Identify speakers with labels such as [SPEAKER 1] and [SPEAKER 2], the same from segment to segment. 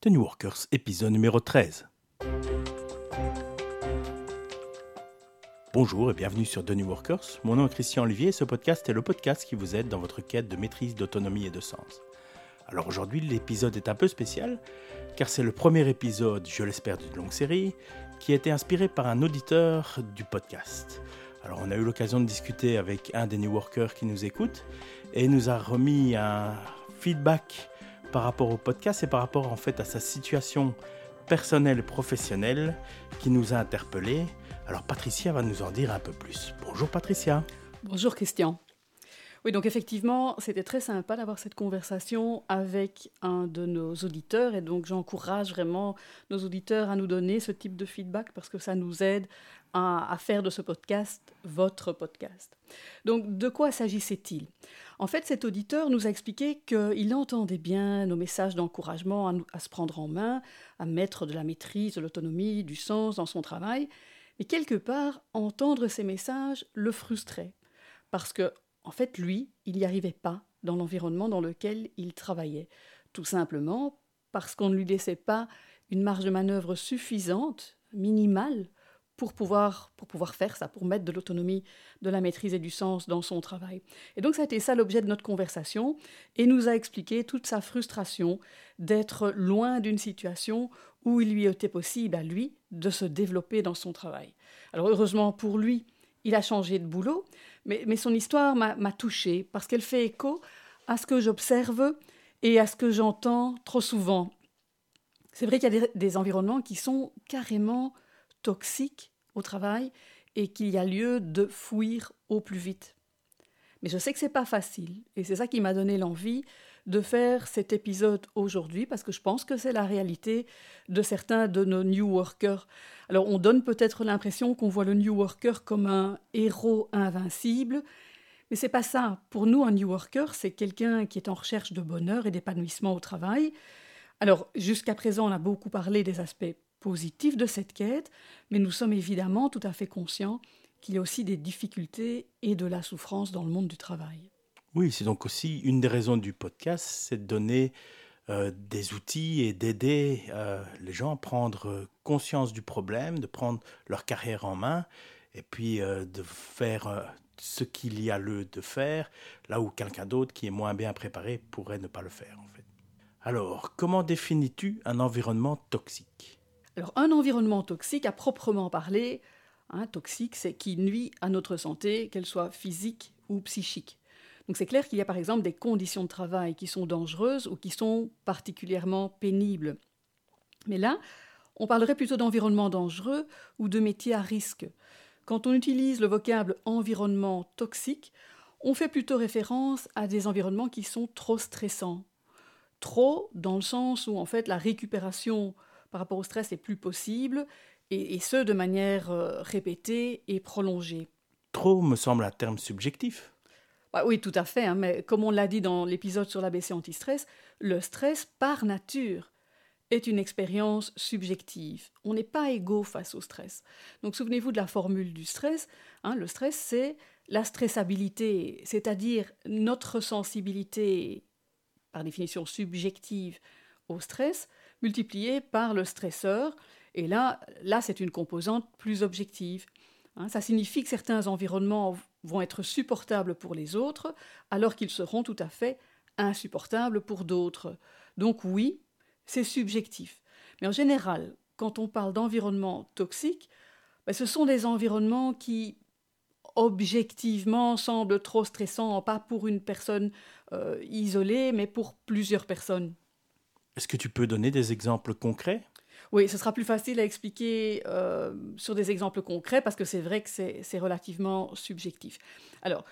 [SPEAKER 1] The New Workers, épisode numéro 13. Bonjour et bienvenue sur The New Workers. Mon nom est Christian Olivier et ce podcast est le podcast qui vous aide dans votre quête de maîtrise, d'autonomie et de sens. Alors aujourd'hui, l'épisode est un peu spécial car c'est le premier épisode, je l'espère, d'une longue série qui a été inspiré par un auditeur du podcast. Alors on a eu l'occasion de discuter avec un des New Workers qui nous écoute et nous a remis un feedback par rapport au podcast et par rapport en fait à sa situation personnelle professionnelle qui nous a interpellés. Alors Patricia va nous en dire un peu plus. Bonjour Patricia.
[SPEAKER 2] Bonjour Christian. Oui, donc effectivement, c'était très sympa d'avoir cette conversation avec un de nos auditeurs et donc j'encourage vraiment nos auditeurs à nous donner ce type de feedback parce que ça nous aide à, faire de ce podcast votre podcast. Donc, de quoi s'agissait-il? En fait, cet auditeur nous a expliqué qu'il entendait bien nos messages d'encouragement à, se prendre en main, à mettre de la maîtrise, de l'autonomie, du sens dans son travail, mais quelque part, entendre ces messages le frustrait, parce que, en fait, lui, il n'y arrivait pas dans l'environnement dans lequel il travaillait, tout simplement parce qu'on ne lui laissait pas une marge de manœuvre suffisante, minimale, pour pouvoir, pour pouvoir faire ça, pour mettre de l'autonomie, de la maîtrise et du sens dans son travail. Et donc ça a été ça l'objet de notre conversation et nous a expliqué toute sa frustration d'être loin d'une situation où il lui était possible à lui de se développer dans son travail. Alors heureusement pour lui, il a changé de boulot, mais, mais son histoire m'a touchée parce qu'elle fait écho à ce que j'observe et à ce que j'entends trop souvent. C'est vrai qu'il y a des, des environnements qui sont carrément toxique au travail et qu'il y a lieu de fuir au plus vite. Mais je sais que c'est pas facile et c'est ça qui m'a donné l'envie de faire cet épisode aujourd'hui parce que je pense que c'est la réalité de certains de nos new workers. Alors on donne peut-être l'impression qu'on voit le new worker comme un héros invincible, mais c'est pas ça. Pour nous un new worker, c'est quelqu'un qui est en recherche de bonheur et d'épanouissement au travail. Alors jusqu'à présent, on a beaucoup parlé des aspects positif de cette quête, mais nous sommes évidemment tout à fait conscients qu'il y a aussi des difficultés et de la souffrance dans le monde du travail.
[SPEAKER 1] Oui, c'est donc aussi une des raisons du podcast, c'est de donner euh, des outils et d'aider euh, les gens à prendre conscience du problème, de prendre leur carrière en main et puis euh, de faire ce qu'il y a lieu de faire là où quelqu'un d'autre qui est moins bien préparé pourrait ne pas le faire en fait. Alors, comment définis-tu un environnement toxique?
[SPEAKER 2] Alors un environnement toxique, à proprement parler, hein, toxique, c'est qui nuit à notre santé, qu'elle soit physique ou psychique. Donc c'est clair qu'il y a par exemple des conditions de travail qui sont dangereuses ou qui sont particulièrement pénibles. Mais là, on parlerait plutôt d'environnement dangereux ou de métier à risque. Quand on utilise le vocable environnement toxique, on fait plutôt référence à des environnements qui sont trop stressants. Trop dans le sens où en fait la récupération par rapport au stress est plus possible, et, ce de manière euh, répétée et prolongée.
[SPEAKER 1] Trop me semble un terme subjectif.
[SPEAKER 2] Bah oui, tout à fait, hein, mais comme on l'a dit dans l'épisode sur l'ABC anti-stress, le stress, par nature, est une expérience subjective. On n'est pas égaux face au stress. Donc souvenez-vous de la formule du stress. Hein, le stress, c'est la stressabilité, c'est-à-dire notre sensibilité, par définition subjective, au stress, multiplié par le stresseur. Et là, là c'est une composante plus objective. Hein. ça signifie que certains environnements vont être supportables pour les autres, alors qu'ils seront tout à fait insupportables pour d'autres. Donc oui, c'est subjectif. Mais en général, quand on parle d'environnement toxique, ben, ce sont des environnements qui objectivement semblent trop stressants, pas pour une personne euh, isolée, mais pour plusieurs personnes.
[SPEAKER 1] Est-ce que tu peux donner des exemples concrets?
[SPEAKER 2] Oui, ce sera plus facile à expliquer euh, sur des exemples concrets parce que c'est vrai que c'est relativement subjectif. Alors,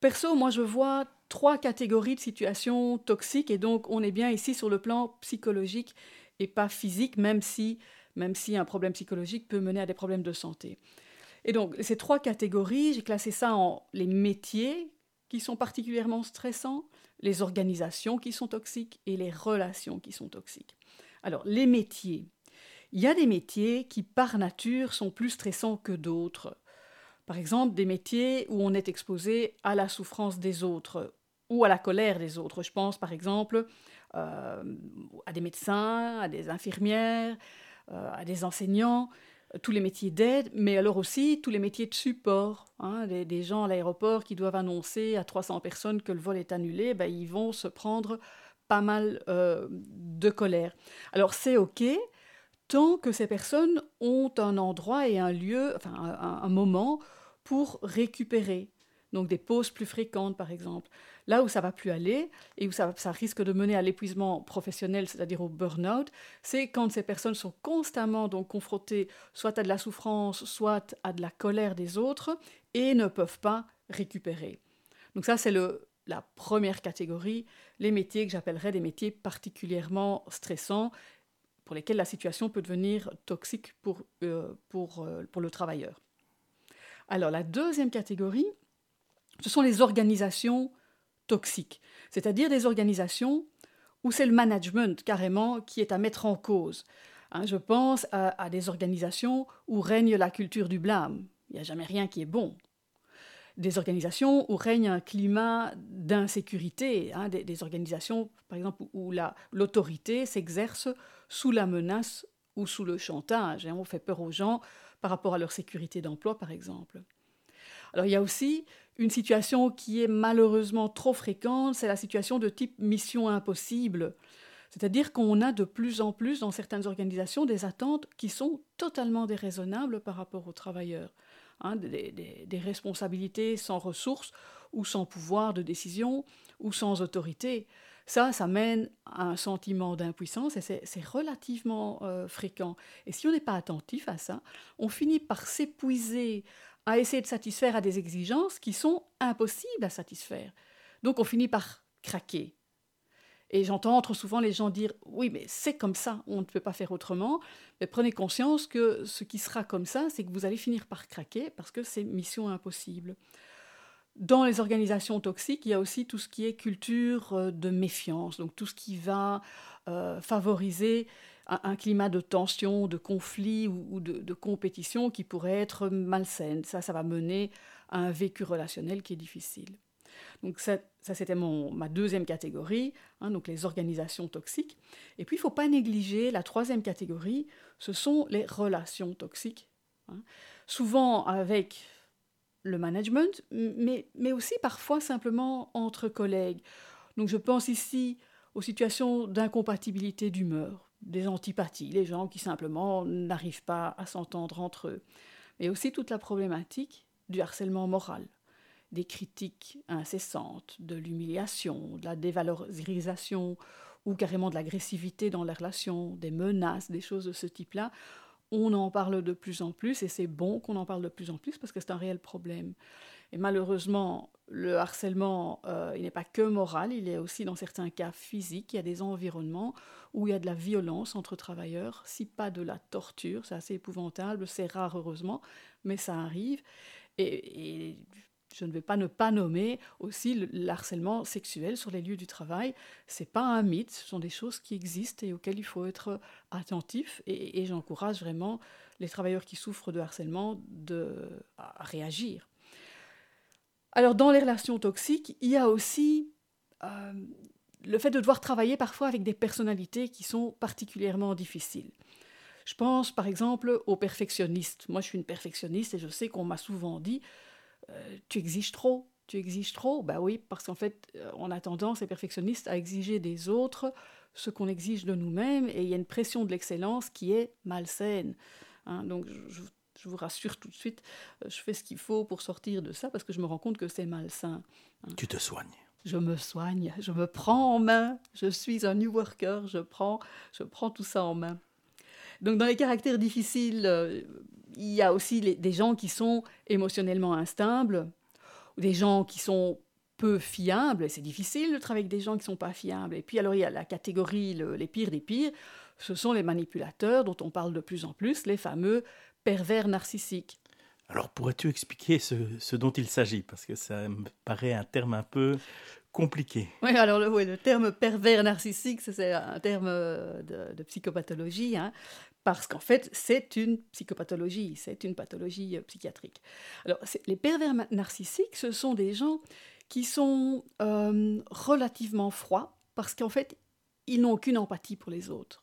[SPEAKER 2] perso, moi je vois trois catégories de situations toxiques et donc on est bien ici sur le plan psychologique et pas physique, même si, même si un problème psychologique peut mener à des problèmes de santé. Et donc, ces trois catégories, j'ai classé ça en les métiers qui sont particulièrement stressants, les organisations qui sont toxiques et les relations qui sont toxiques. Alors, les métiers. Il y a des métiers qui, par nature, sont plus stressants que d'autres. Par exemple, des métiers où on est exposé à la souffrance des autres ou à la colère des autres. Je pense par exemple à des médecins, à des infirmières, à des enseignants, tous les métiers d'aide, mais alors aussi tous les métiers de support. Hein, des, gens à l'aéroport qui doivent annoncer à 300 personnes que le vol est annulé, ben, ils vont se prendre pas mal euh, de colère. Alors c'est OK, tant que ces personnes ont un endroit et un lieu, enfin un moment pour récupérer donc des pauses plus fréquentes par exemple. Là où ça va plus aller et où ça, risque de mener à l'épuisement professionnel, c'est-à-dire au burn-out, c'est quand ces personnes sont constamment donc confrontées soit à de la souffrance, soit à de la colère des autres et ne peuvent pas récupérer. Donc ça c'est la première catégorie, les métiers que j'appellerais des métiers particulièrement stressants pour lesquels la situation peut devenir toxique pour, euh, pour, euh, pour le travailleur. Alors la deuxième catégorie, ce sont les organisations toxiques, c'est-à-dire des organisations où c'est le management carrément qui est à mettre en cause. Hein, je pense à, des organisations où règne la culture du blâme. Il n'y a jamais rien qui est bon. Des organisations où règne un climat d'insécurité, hein, des, organisations, par exemple, où l'autorité s'exerce sous la menace ou sous le chantage. Hein. on fait peur aux gens par rapport à leur sécurité d'emploi, par exemple. Alors il y a aussi une situation qui est malheureusement trop fréquente, c'est la situation de type mission impossible. C'est-à-dire qu'on a de plus en plus dans certaines organisations des attentes qui sont totalement déraisonnables par rapport aux travailleurs. Hein, des, responsabilités sans ressources ou sans pouvoir de décision ou sans autorité. Ça, ça mène à un sentiment d'impuissance et c'est relativement euh, fréquent. Et si on n'est pas attentif à ça, on finit par s'épuiser à essayer de satisfaire à des exigences qui sont impossibles à satisfaire. Donc on finit par craquer. Et j'entends trop souvent les gens dire oui, mais c'est comme ça, on ne peut pas faire autrement. Mais prenez conscience que ce qui sera comme ça, c'est que vous allez finir par craquer parce que c'est mission impossible. Dans les organisations toxiques, il y a aussi tout ce qui est culture euh, de méfiance, donc tout ce qui va euh, favoriser un, climat de tension, de conflit ou, de, compétition qui pourrait être malsaine. Ça, ça va mener à un vécu relationnel qui est difficile. Donc ça, c'était ma deuxième catégorie, hein, donc les organisations toxiques. Et puis, il ne faut pas négliger la troisième catégorie, ce sont les relations toxiques. Hein. Souvent avec le management, mais, mais aussi parfois simplement entre collègues. Donc je pense ici aux situations d'incompatibilité d'humeur, des antipathies, les gens qui simplement n'arrivent pas à s'entendre entre eux, mais aussi toute la problématique du harcèlement moral, des critiques incessantes, de l'humiliation, de la dévalorisation ou carrément de l'agressivité dans les relations, des menaces, des choses de ce type-là. On en parle de plus en plus et c'est bon qu'on en parle de plus en plus parce que c'est un réel problème. Et malheureusement, le harcèlement, euh, il n'est pas que moral, il est aussi dans certains cas physique. Il y a des environnements où il y a de la violence entre travailleurs, si pas de la torture. C'est assez épouvantable, c'est rare heureusement, mais ça arrive. Et, je ne vais pas ne pas nommer aussi le, harcèlement sexuel sur les lieux du travail. C'est pas un mythe, ce sont des choses qui existent et auxquelles il faut être attentif. Et, j'encourage vraiment les travailleurs qui souffrent de harcèlement de, à réagir. Alors dans les relations toxiques, il y a aussi euh, le fait de devoir travailler parfois avec des personnalités qui sont particulièrement difficiles. Je pense par exemple aux perfectionnistes. Moi je suis une perfectionniste et je sais qu'on m'a souvent dit euh, tu exiges trop, tu exiges trop. Ben oui, parce qu'en fait euh, on a tendance, les perfectionnistes, à exiger des autres ce qu'on exige de nous-mêmes et il y a une pression de l'excellence qui est malsaine. Hein. donc je, je vous rassure tout de suite, euh, je fais ce qu'il faut pour sortir de ça parce que je me rends compte que c'est malsain.
[SPEAKER 1] Hein. Tu te soignes.
[SPEAKER 2] Je me soigne, je me prends en main. Je suis un new worker, je prends, je prends tout ça en main. Donc dans les caractères difficiles, euh, il y a aussi des gens qui sont émotionnellement instables, ou des gens qui sont peu fiables. C'est difficile de travailler avec des gens qui ne sont pas fiables. Et puis alors il y a la catégorie les pires des pires. Ce sont les manipulateurs dont on parle de plus en plus, les fameux pervers narcissique.
[SPEAKER 1] Alors pourrais-tu expliquer ce, dont il s'agit? Parce que ça me paraît un terme un peu compliqué.
[SPEAKER 2] Oui, alors le, le terme pervers narcissique, c'est un terme euh, de, psychopathologie, hein, parce qu'en fait, c'est une psychopathologie, c'est une pathologie euh, psychiatrique. Alors, les pervers narcissiques, ce sont des gens qui sont euh, relativement froids, parce qu'en fait, ils n'ont aucune empathie pour les autres.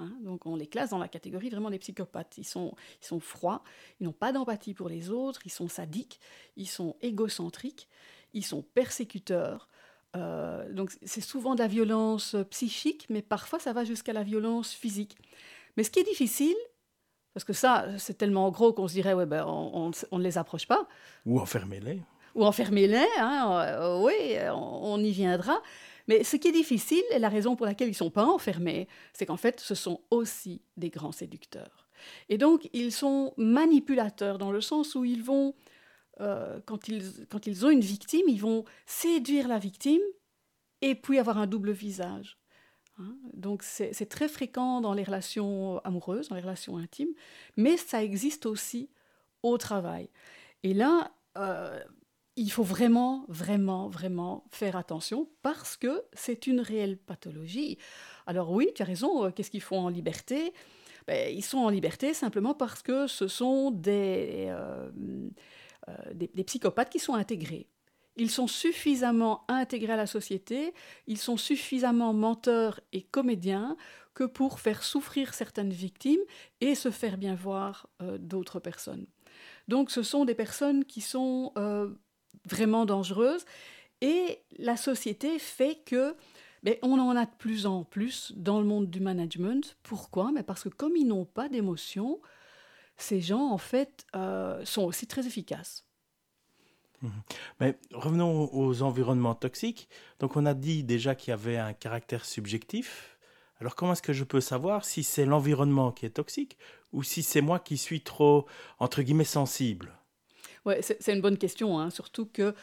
[SPEAKER 2] Hein. donc on les classe dans la catégorie vraiment des psychopathes. Ils sont, ils sont froids, ils n'ont pas d'empathie pour les autres, ils sont sadiques, ils sont égocentriques, ils sont persécuteurs. Euh, donc c'est souvent de la violence psychique, mais parfois ça va jusqu'à la violence physique. Mais ce qui est difficile, parce que ça, c'est tellement gros qu'on se dirait, ouais, ben, on, ne les approche pas.
[SPEAKER 1] Ou enfermez-les.
[SPEAKER 2] Ou enfermez-les, hein, euh, oui, on, y viendra. Mais ce qui est difficile, et la raison pour laquelle ils ne sont pas enfermés, c'est qu'en fait, ce sont aussi des grands séducteurs. Et donc, ils sont manipulateurs dans le sens où ils vont, euh, quand, ils, ont une victime, ils vont séduire la victime et puis avoir un double visage. Hein. Donc c'est très fréquent dans les relations amoureuses, dans les relations intimes, mais ça existe aussi au travail. Et là, euh, il faut vraiment, vraiment, vraiment faire attention parce que c'est une réelle pathologie. Alors oui, tu as raison, euh, qu'est-ce qu'ils font en liberté? Ben, Ils sont en liberté simplement parce que ce sont des, euh, des psychopathes qui sont intégrés ils sont suffisamment intégrés à la société, ils sont suffisamment menteurs et comédiens que pour faire souffrir certaines victimes et se faire bien voir euh, d'autres personnes. Donc ce sont des personnes qui sont euh, vraiment dangereuses et la société fait que mais ben, on en a de plus en plus dans le monde du management. Pourquoi? Mais Parce que comme ils n'ont pas d'émotion, ces gens en fait euh, sont aussi très efficaces.
[SPEAKER 1] Mhm. Mais revenons aux environnements toxiques. Donc on a dit déjà qu'il y avait un caractère subjectif. Alors comment est-ce que je peux savoir si c'est l'environnement qui est toxique ou si c'est moi qui suis trop, entre guillemets, sensible?
[SPEAKER 2] Ouais, c'est une bonne question, hein. surtout que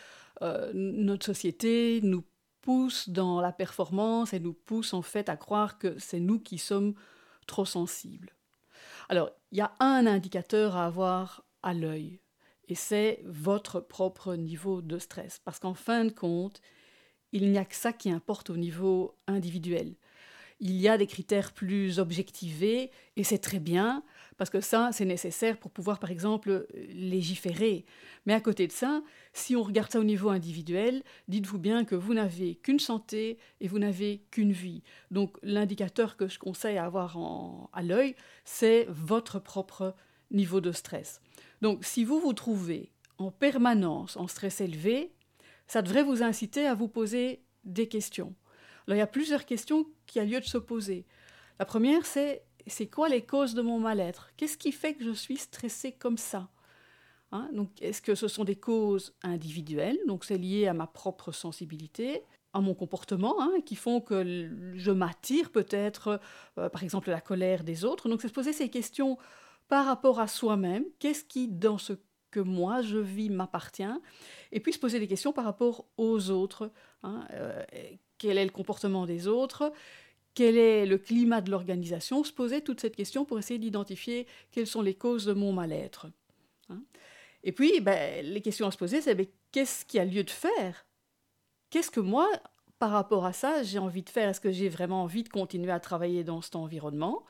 [SPEAKER 2] euh, notre société nous pousse dans la performance et nous pousse en fait à croire que c'est nous qui sommes trop sensibles. Alors, il y a un indicateur à avoir à l'œil et c'est votre propre niveau de stress. Parce qu'en fin de compte, il n'y a que ça qui importe au niveau individuel. Il y a des critères plus objectivés, et c'est très bien, parce que ça, c'est nécessaire pour pouvoir, par exemple, légiférer. Mais à côté de ça, si on regarde ça au niveau individuel, dites-vous bien que vous n'avez qu'une santé et vous n'avez qu'une vie. Donc l'indicateur que je conseille à avoir à l'œil, c'est votre propre niveau de stress. Donc si vous vous trouvez en permanence en stress élevé, ça devrait vous inciter à vous poser des questions. Alors il y a plusieurs questions qui a lieu de se poser. La première, c'est c'est quoi les causes de mon mal-être? Qu'est-ce qui fait que je suis stressée comme ça? Hein? Donc, est-ce que ce sont des causes individuelles? Donc, c'est lié à ma propre sensibilité, à mon comportement, hein, qui font que je m'attire peut-être, euh, par exemple, la colère des autres. Donc, c'est se poser ces questions par rapport à soi-même, qu'est-ce qui, dans ce que moi je vis, m'appartient, et puis se poser des questions par rapport aux autres. Hein, euh, quel est le comportement des autres? Quel est le climat de l'organisation, se poser toute cette question pour essayer d'identifier quelles sont les causes de mon mal-être. Hein. Et puis, ben, les questions à se poser, c'est ben, qu'est-ce qui a lieu de faire? Qu'est-ce que moi, par rapport à ça, j'ai envie de faire? Est-ce que j'ai vraiment envie de continuer à travailler dans cet environnement?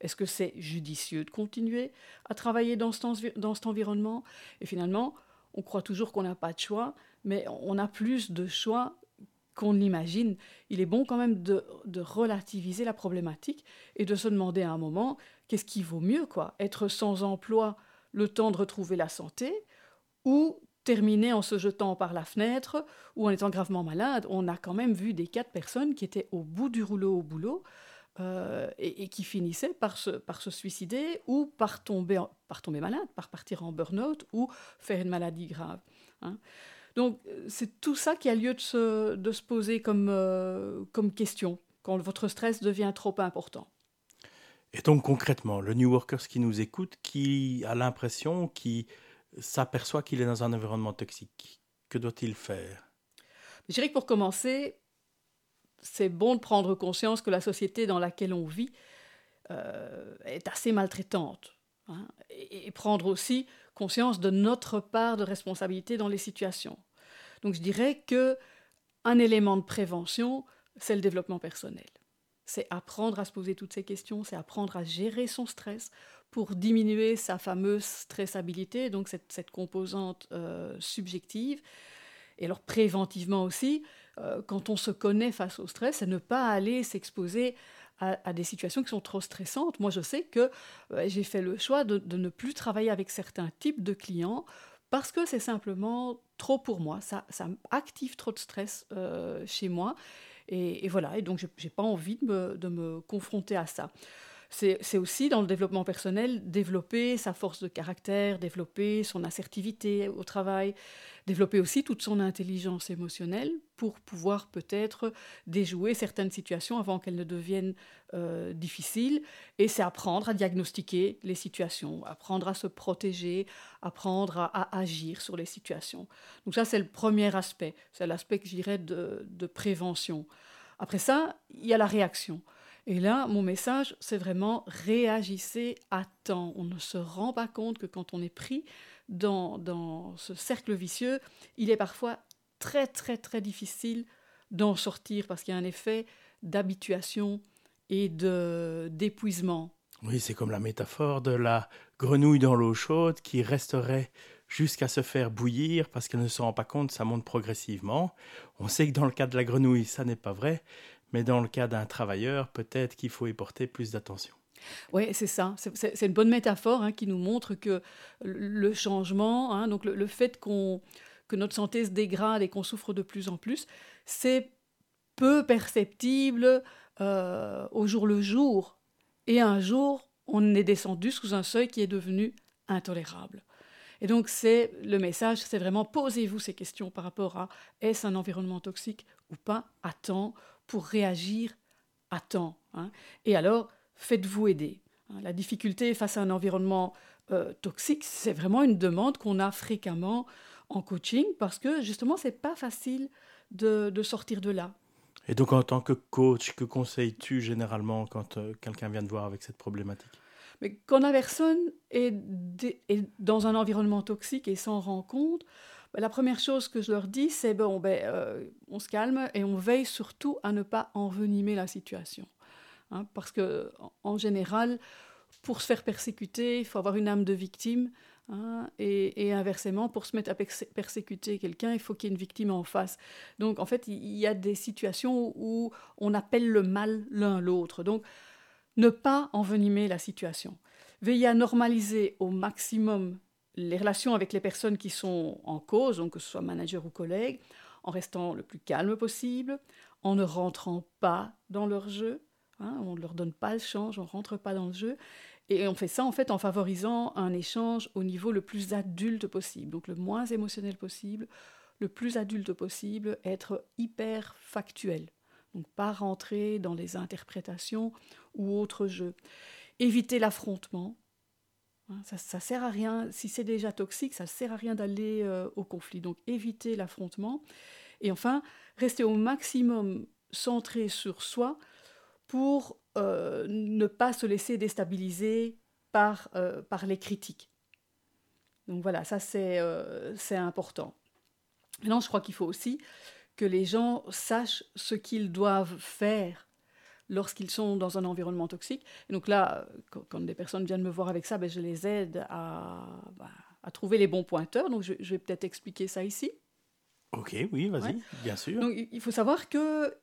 [SPEAKER 2] Est-ce que c'est judicieux de continuer à travailler dans dans cet environnement? Et finalement, on croit toujours qu'on n'a pas de choix, mais on a plus de choix qu'on l'imagine. Il est bon quand même de, relativiser la problématique et de se demander à un moment qu'est-ce qui vaut mieux, quoi? Être sans emploi le temps de retrouver la santé ou terminer en se jetant par la fenêtre ou en étant gravement malade? On a quand même vu des cas de personnes qui étaient au bout du rouleau au boulot euh, et, qui finissaient par se, suicider ou par tomber, par tomber malade, par partir en burn-out ou faire une maladie grave. Hein. Donc c'est tout ça qui a lieu de se, de se poser comme, euh, comme question quand votre stress devient trop important.
[SPEAKER 1] Et donc concrètement, le New Workers qui nous écoute, qui a l'impression, qui s'aperçoit qu'il est dans un environnement toxique, que doit-il faire?
[SPEAKER 2] Je dirais que pour commencer, c'est bon de prendre conscience que la société dans laquelle on vit euh, est assez maltraitante. Hein, et, prendre aussi conscience de notre part de responsabilité dans les situations. Donc je dirais que un élément de prévention, c'est le développement personnel. C'est apprendre à se poser toutes ces questions, c'est apprendre à gérer son stress pour diminuer sa fameuse stressabilité, donc cette, composante euh, subjective. Et alors préventivement aussi, euh, quand on se connaît face au stress, c'est ne pas aller s'exposer à, des situations qui sont trop stressantes. Moi, je sais que euh, j'ai fait le choix de, ne plus travailler avec certains types de clients parce que c'est simplement trop pour moi. Ça, ça active trop de stress euh, chez moi. Et, voilà, et donc je n'ai pas envie de me confronter à ça c'est aussi dans le développement personnel développer sa force de caractère, développer son assertivité au travail, développer aussi toute son intelligence émotionnelle pour pouvoir peut-être déjouer certaines situations avant qu'elles ne deviennent euh, difficiles. Et c'est apprendre à diagnostiquer les situations, apprendre à se protéger, apprendre à, agir sur les situations. Donc ça, c'est le premier aspect, c'est l'aspect que je dirais de, de prévention. Après ça, il y a la réaction. Et là, mon message, c'est vraiment réagissez à temps. On ne se rend pas compte que quand on est pris dans, dans ce cercle vicieux, il est parfois très très très difficile d'en sortir parce qu'il y a un effet d'habituation et de d'épuisement.
[SPEAKER 1] Oui, c'est comme la métaphore de la grenouille dans l'eau chaude qui resterait jusqu'à se faire bouillir parce qu'elle ne se rend pas compte, ça monte progressivement. On sait que dans le cas de la grenouille, ça n'est pas vrai, mais dans le cas d'un travailleur, peut-être qu'il faut y porter plus d'attention.
[SPEAKER 2] Oui, c'est ça. C'est une bonne métaphore hein, qui nous montre que le changement, hein, donc le, fait qu'on que notre santé se dégrade et qu'on souffre de plus en plus, c'est peu perceptible euh, au jour le jour. Et un jour, on est descendu sous un seuil qui est devenu intolérable. Et donc, c'est le message, c'est vraiment posez-vous ces questions par rapport à est-ce un environnement toxique ou pas à temps pour réagir à temps. Hein. Et alors, faites-vous aider. Hein. La difficulté face à un environnement euh, toxique, c'est vraiment une demande qu'on a fréquemment en coaching parce que justement, c'est pas facile de, sortir de là.
[SPEAKER 1] Et donc, en tant que coach, que conseilles-tu généralement quand euh, quelqu'un vient te voir avec cette problématique?
[SPEAKER 2] Mais quand la personne est, est, dans un environnement toxique et s'en rend compte, la première chose que je leur dis, c'est bon, ben, euh, on se calme et on veille surtout à ne pas envenimer la situation. Hein, parce que, en général, pour se faire persécuter, il faut avoir une âme de victime. Hein, et, inversement, pour se mettre à persécuter quelqu'un, il faut qu'il y ait une victime en face. Donc, en fait, il y a des situations où on appelle le mal l'un l'autre. Donc, ne pas envenimer la situation. Veillez à normaliser au maximum les relations avec les personnes qui sont en cause, que ce soit manager ou collègue, en restant le plus calme possible, en ne rentrant pas dans leur jeu. Hein, on ne leur donne pas le change, on ne rentre pas dans le jeu. Et on fait ça en fait en favorisant un échange au niveau le plus adulte possible, donc le moins émotionnel possible, le plus adulte possible, être hyper factuel. Donc pas rentrer dans les interprétations ou autres jeux. Éviter l'affrontement, ça, ça sert à rien, si c'est déjà toxique, ça sert à rien d'aller euh, au conflit. Donc éviter l'affrontement. Et enfin, rester au maximum centré sur soi pour euh, ne pas se laisser déstabiliser par, euh, par les critiques. Donc voilà, ça c'est important. Maintenant, je crois qu'il faut aussi que les gens sachent ce qu'ils doivent faire lorsqu'ils sont dans un environnement toxique. Et donc là, quand, des personnes viennent me voir avec ça, ben, je les aide à, bah, à trouver les bons pointeurs. Donc je, vais peut-être expliquer ça ici.
[SPEAKER 1] Ok, oui, vas-y, bien sûr.
[SPEAKER 2] Donc il faut savoir que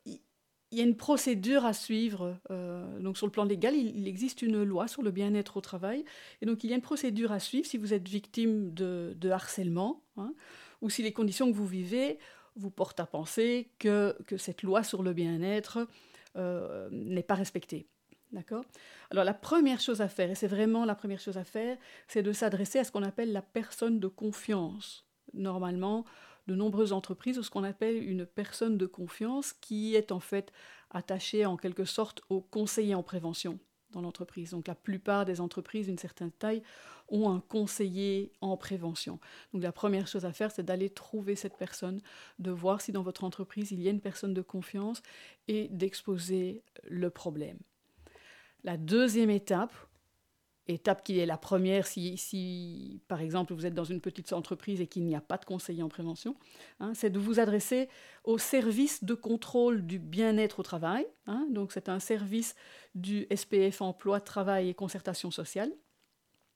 [SPEAKER 2] il y a une procédure à suivre. Euh, donc sur le plan légal, il, existe une loi sur le bien-être au travail. Et donc il y a une procédure à suivre si vous êtes victime de, de harcèlement hein, ou si les conditions que vous vivez vous portent à penser que, que cette loi sur le bien-être euh, n'est pas respecté. D'accord? Alors la première chose à faire, et c'est vraiment la première chose à faire, c'est de s'adresser à ce qu'on appelle la personne de confiance. Normalement, de nombreuses entreprises ont ce qu'on appelle une personne de confiance qui est en fait attachée en quelque sorte au conseiller en prévention dans l'entreprise. Donc la plupart des entreprises d'une certaine taille ont un conseiller en prévention. Donc la première chose à faire, c'est d'aller trouver cette personne, de voir si dans votre entreprise, il y a une personne de confiance et d'exposer le problème. La deuxième étape, étape qui est la première si, par exemple, vous êtes dans une petite entreprise et qu'il n'y a pas de conseiller en prévention, hein, c'est de vous adresser au service de contrôle du bien-être au travail. Hein. donc, c'est un service du SPF Emploi, Travail et Concertation Sociale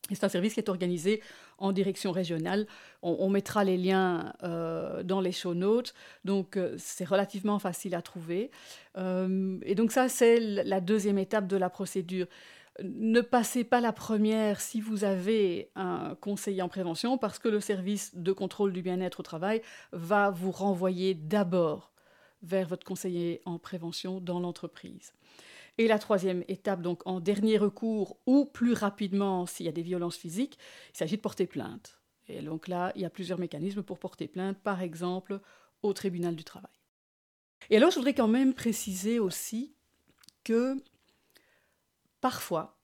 [SPEAKER 2] C'est un service qui est organisé en direction régionale. On, mettra les liens euh, dans les show notes, donc euh, c'est relativement facile à trouver. Euh, et donc ça, c'est la deuxième étape de la procédure. Ne passez pas la première si vous avez un conseiller en prévention, parce que le service de contrôle du bien-être au travail va vous renvoyer d'abord vers votre conseiller en prévention dans l'entreprise. Et la troisième étape, donc en dernier recours ou plus rapidement s'il y a des violences physiques, il s'agit de porter plainte. Et donc là, il y a plusieurs mécanismes pour porter plainte, par exemple au tribunal du travail. Et alors, je voudrais quand même préciser aussi que parfois,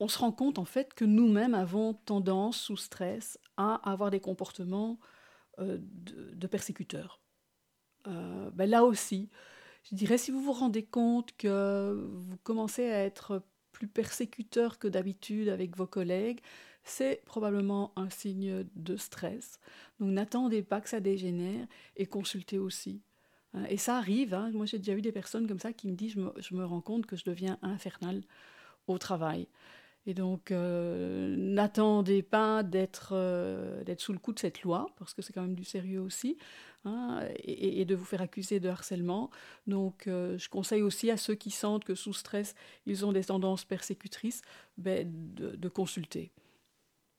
[SPEAKER 2] on se rend compte en fait que nous-mêmes avons tendance, sous stress, à avoir des comportements euh, de, persécuteurs. Euh, ben là aussi, je dirais, si vous vous rendez compte que vous commencez à être plus persécuteur que d'habitude avec vos collègues, c'est probablement un signe de stress. Donc n'attendez pas que ça dégénère et consultez aussi. Hein, et ça arrive, hein. moi j'ai déjà eu des personnes comme ça qui me disent, je me, rends compte que je deviens infernal au travail. Et donc, euh, n'attendez pas euh, d'être sous le coup de cette loi, parce que c'est quand même du sérieux aussi, hein, et, de vous faire accuser de harcèlement. Donc, euh, je conseille aussi à ceux qui sentent que sous stress, ils ont des tendances persécutrices, ben, de, consulter.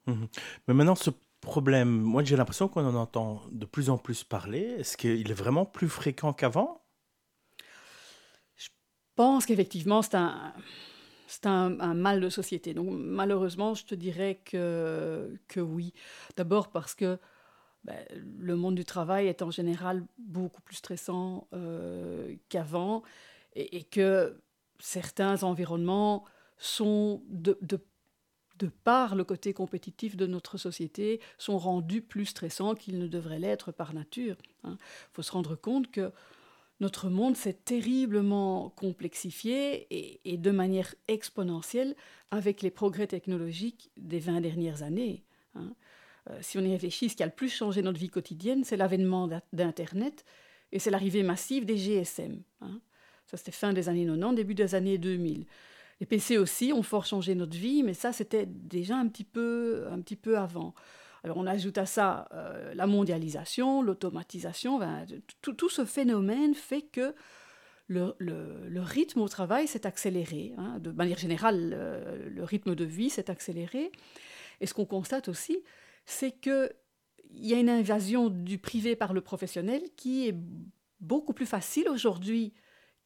[SPEAKER 1] Mmh Mais maintenant, ce problème, moi j'ai l'impression qu'on en entend de plus en plus parler. Est-ce qu'il est vraiment plus fréquent qu'avant?
[SPEAKER 2] Je pense qu'effectivement, c'est un c'est un, mal de société. Donc malheureusement, je te dirais que, que oui. D'abord parce que ben, le monde du travail est en général beaucoup plus stressant euh, qu'avant et, que certains environnements sont, de, de, de, par le côté compétitif de notre société, sont rendus plus stressants qu'ils ne devraient l'être par nature. Il hein. faut se rendre compte que notre monde s'est terriblement complexifié et, de manière exponentielle avec les progrès technologiques des 20 dernières années. Hein. Euh, si on y réfléchit, ce qui a le plus changé notre vie quotidienne, c'est l'avènement d'Internet et c'est l'arrivée massive des GSM. Hein. Ça, c'était fin des années 90, début des années 2000. Les PC aussi ont fort changé notre vie, mais ça, c'était déjà un petit peu, un petit peu avant. Alors on ajoute à ça euh, la mondialisation, l'automatisation, tout, ce phénomène fait que le, rythme au travail s'est accéléré. Hein. De manière générale, le, rythme de vie s'est accéléré. Et ce qu'on constate aussi, c'est qu'il y a une invasion du privé par le professionnel qui est beaucoup plus facile aujourd'hui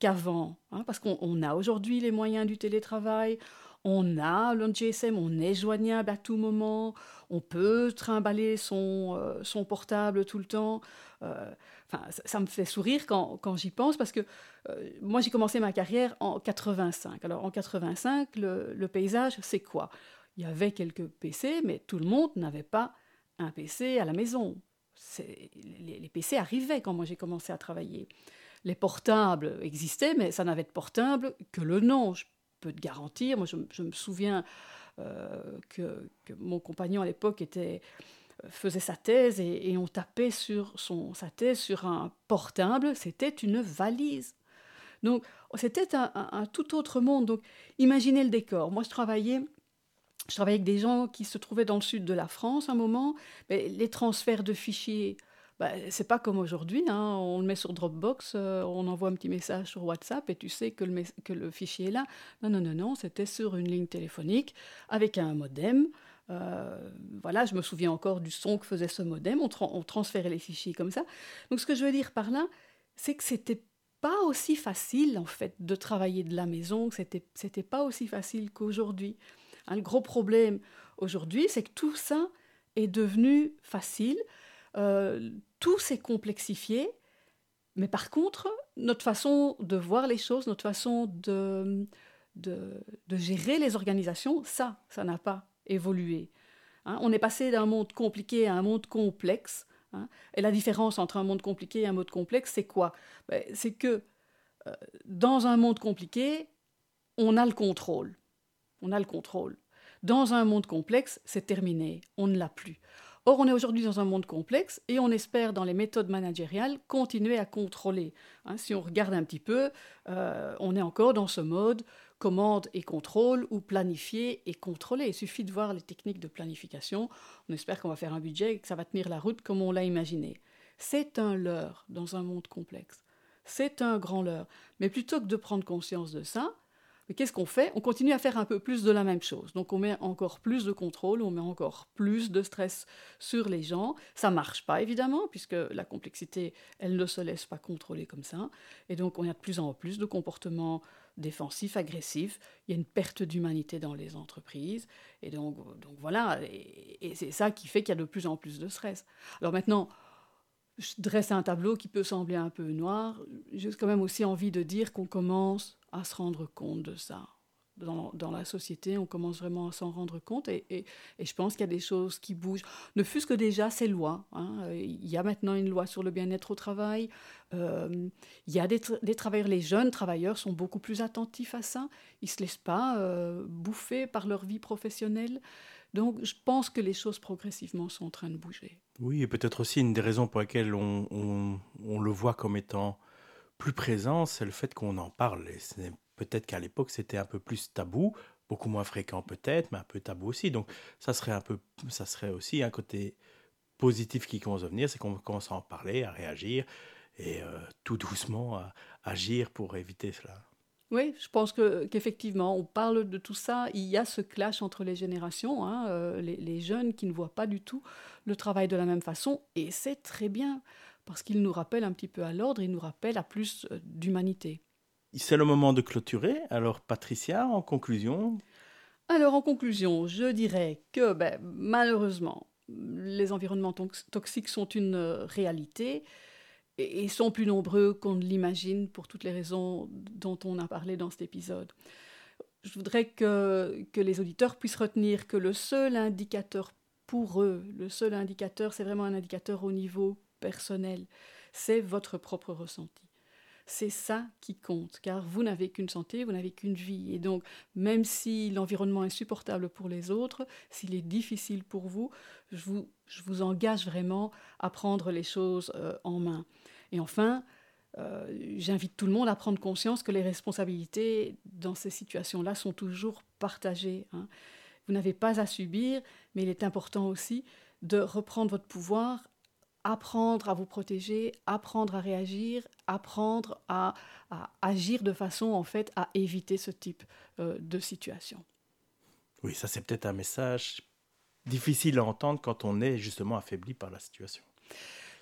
[SPEAKER 2] qu'avant, hein, parce qu'on a aujourd'hui les moyens du télétravail, on a le GSM, on est joignable à tout moment, on peut trimballer son, euh, son portable tout le temps. Euh, ça, me fait sourire quand, quand j'y pense parce que euh, moi j'ai commencé ma carrière en 85. Alors en 85, le, le paysage c'est quoi? Il y avait quelques PC, mais tout le monde n'avait pas un PC à la maison. Les, PC arrivaient quand moi j'ai commencé à travailler. Les portables existaient, mais ça n'avait de portable que le nom peux te garantir. Moi, je, me souviens euh, que, mon compagnon à l'époque euh, faisait sa thèse et, on tapait sur son, sa thèse sur un portable, c'était une valise. Donc c'était un, tout autre monde. Donc imaginez le décor. Moi je travaillais, je travaillais avec des gens qui se trouvaient dans le sud de la France à un moment. Mais les transferts de fichiers bah, c'est pas comme aujourd'hui, hein. on le met sur Dropbox, euh, on envoie un petit message sur WhatsApp et tu sais que le, que le fichier est là. Non, non, non, non, c'était sur une ligne téléphonique avec un modem. Euh, voilà, je me souviens encore du son que faisait ce modem, on, on, transférait les fichiers comme ça. Donc ce que je veux dire par là, c'est que c'était pas aussi facile en fait de travailler de la maison, que c'était, c'était pas aussi facile qu'aujourd'hui. Un gros problème aujourd'hui, c'est que tout ça est devenu facile. Euh, tout s'est complexifié, mais par contre, notre façon de voir les choses, notre façon de, de, gérer les organisations, ça, ça n'a pas évolué. Hein. on est passé d'un monde compliqué à un monde complexe. Hein. et la différence entre un monde compliqué et un monde complexe, c'est quoi? Ben, C'est que euh, dans un monde compliqué, on a le contrôle. On a le contrôle. Dans un monde complexe, c'est terminé. On ne l'a plus. Or, on est aujourd'hui dans un monde complexe et on espère, dans les méthodes managériales, continuer à contrôler. Hein, si on regarde un petit peu, euh, on est encore dans ce mode commande et contrôle ou planifier et contrôler. Il suffit de voir les techniques de planification. On espère qu'on va faire un budget et que ça va tenir la route comme on l'a imaginé. C'est un leurre dans un monde complexe. C'est un grand leurre. Mais plutôt que de prendre conscience de ça, qu'est-ce qu'on fait? On continue à faire un peu plus de la même chose. Donc on met encore plus de contrôle, on met encore plus de stress sur les gens. Ça marche pas évidemment, puisque la complexité, elle ne se laisse pas contrôler comme ça. Et donc on a de plus en plus de comportements défensifs, agressifs. Il y a une perte d'humanité dans les entreprises. Et donc, donc voilà, et c'est ça qui fait qu'il y a de plus en plus de stress. Alors maintenant, je dresse un tableau qui peut sembler un peu noir. J'ai quand même aussi envie de dire qu'on commence à se rendre compte de ça. Dans, dans, la société, on commence vraiment à s'en rendre compte et, et, je pense qu'il y a des choses qui bougent. Ne fût-ce que déjà ces lois. Hein. Il y a maintenant une loi sur le bien-être au travail. Euh, il y a des, des, travailleurs, les jeunes travailleurs sont beaucoup plus attentifs à ça. Ils ne se laissent pas euh, bouffer par leur vie professionnelle. Donc je pense que les choses progressivement sont en train de bouger.
[SPEAKER 1] Oui, et peut-être aussi une des raisons pour lesquelles on, le voit comme étant plus présent, c'est le fait qu'on en parle. Peut-être qu'à l'époque, c'était un peu plus tabou, beaucoup moins fréquent peut-être, mais un peu tabou aussi. Donc ça serait, un peu, ça serait aussi un côté positif qui commence à venir, c'est qu'on commence à en parler, à réagir, et euh, tout doucement à agir pour éviter cela.
[SPEAKER 2] Oui, je pense que, qu'effectivement, on parle de tout ça. Il y a ce clash entre les générations, hein, euh, les, les, jeunes qui ne voient pas du tout le travail de la même façon, et c'est très bien, parce qu'il nous rappelle un petit peu à l'ordre, il nous rappelle à plus euh, d'humanité.
[SPEAKER 1] C'est le moment de clôturer. Alors, Patricia, en conclusion
[SPEAKER 2] Alors, en conclusion, je dirais que, ben, malheureusement, les environnements toxiques sont une euh, réalité et sont plus nombreux qu'on ne l'imagine pour toutes les raisons dont on a parlé dans cet épisode. Je voudrais que, que les auditeurs puissent retenir que le seul indicateur pour eux, le seul indicateur, c'est vraiment un indicateur au niveau personnel, c'est votre propre ressenti. C'est ça qui compte, car vous n'avez qu'une santé, vous n'avez qu'une vie. Et donc, même si l'environnement est supportable pour les autres, s'il est difficile pour vous, je vous, engage vraiment à prendre les choses euh, en main. Et enfin, euh, j'invite tout le monde à prendre conscience que les responsabilités dans ces situations-là sont toujours partagées. Hein. Vous n'avez pas à subir, mais il est important aussi de reprendre votre pouvoir, apprendre à vous protéger, apprendre à réagir, apprendre à, à agir de façon en fait à éviter ce type euh, de situation.
[SPEAKER 1] Oui, ça c'est peut-être un message difficile à entendre quand on est justement affaibli par la situation.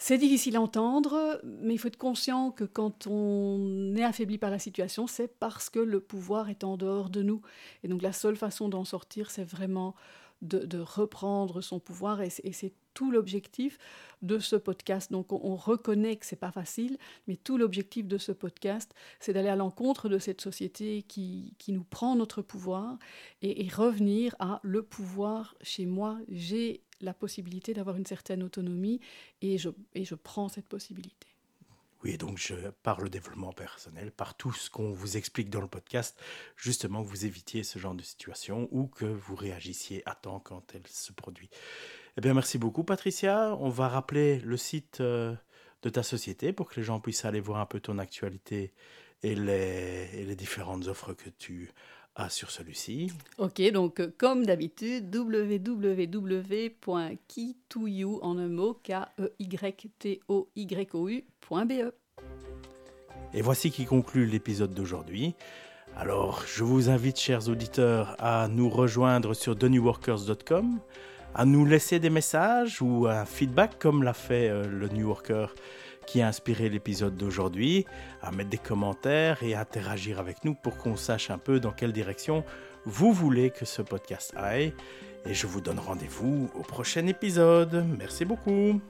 [SPEAKER 2] C'est difficile à entendre, mais il faut être conscient que quand on est affaibli par la situation, c'est parce que le pouvoir est en dehors de nous. Et donc la seule façon d'en sortir, c'est vraiment de, reprendre son pouvoir. Et c'est tout l'objectif de ce podcast. Donc on, on reconnaît que c'est pas facile, mais tout l'objectif de ce podcast, c'est d'aller à l'encontre de cette société qui, qui, nous prend notre pouvoir et, et revenir à le pouvoir chez moi. J'ai la possibilité d'avoir une certaine autonomie et je, et je prends cette possibilité.
[SPEAKER 1] Oui, donc je, par le développement personnel, par tout ce qu'on vous explique dans le podcast, justement vous évitiez ce genre de situation ou que vous réagissiez à temps quand elle se produit. Eh bien, merci beaucoup, Patricia. On va rappeler le site euh, de ta société pour que les gens puissent aller voir un peu ton actualité et les, et les différentes offres que tu ah, sur celui-ci.
[SPEAKER 2] Ok, donc euh, comme d'habitude, www.keytoyou en un mot, K-E-Y-T-O-Y-O-U.be.
[SPEAKER 1] Et voici qui conclut l'épisode d'aujourd'hui. Alors, je vous invite, chers auditeurs, à nous rejoindre sur thenewworkers.com, à nous laisser des messages ou un feedback comme l'a fait euh, le New Worker qui a inspiré l'épisode d'aujourd'hui, à mettre des commentaires et à interagir avec nous pour qu'on sache un peu dans quelle direction vous voulez que ce podcast aille. Et je vous donne rendez-vous au prochain épisode. Merci beaucoup.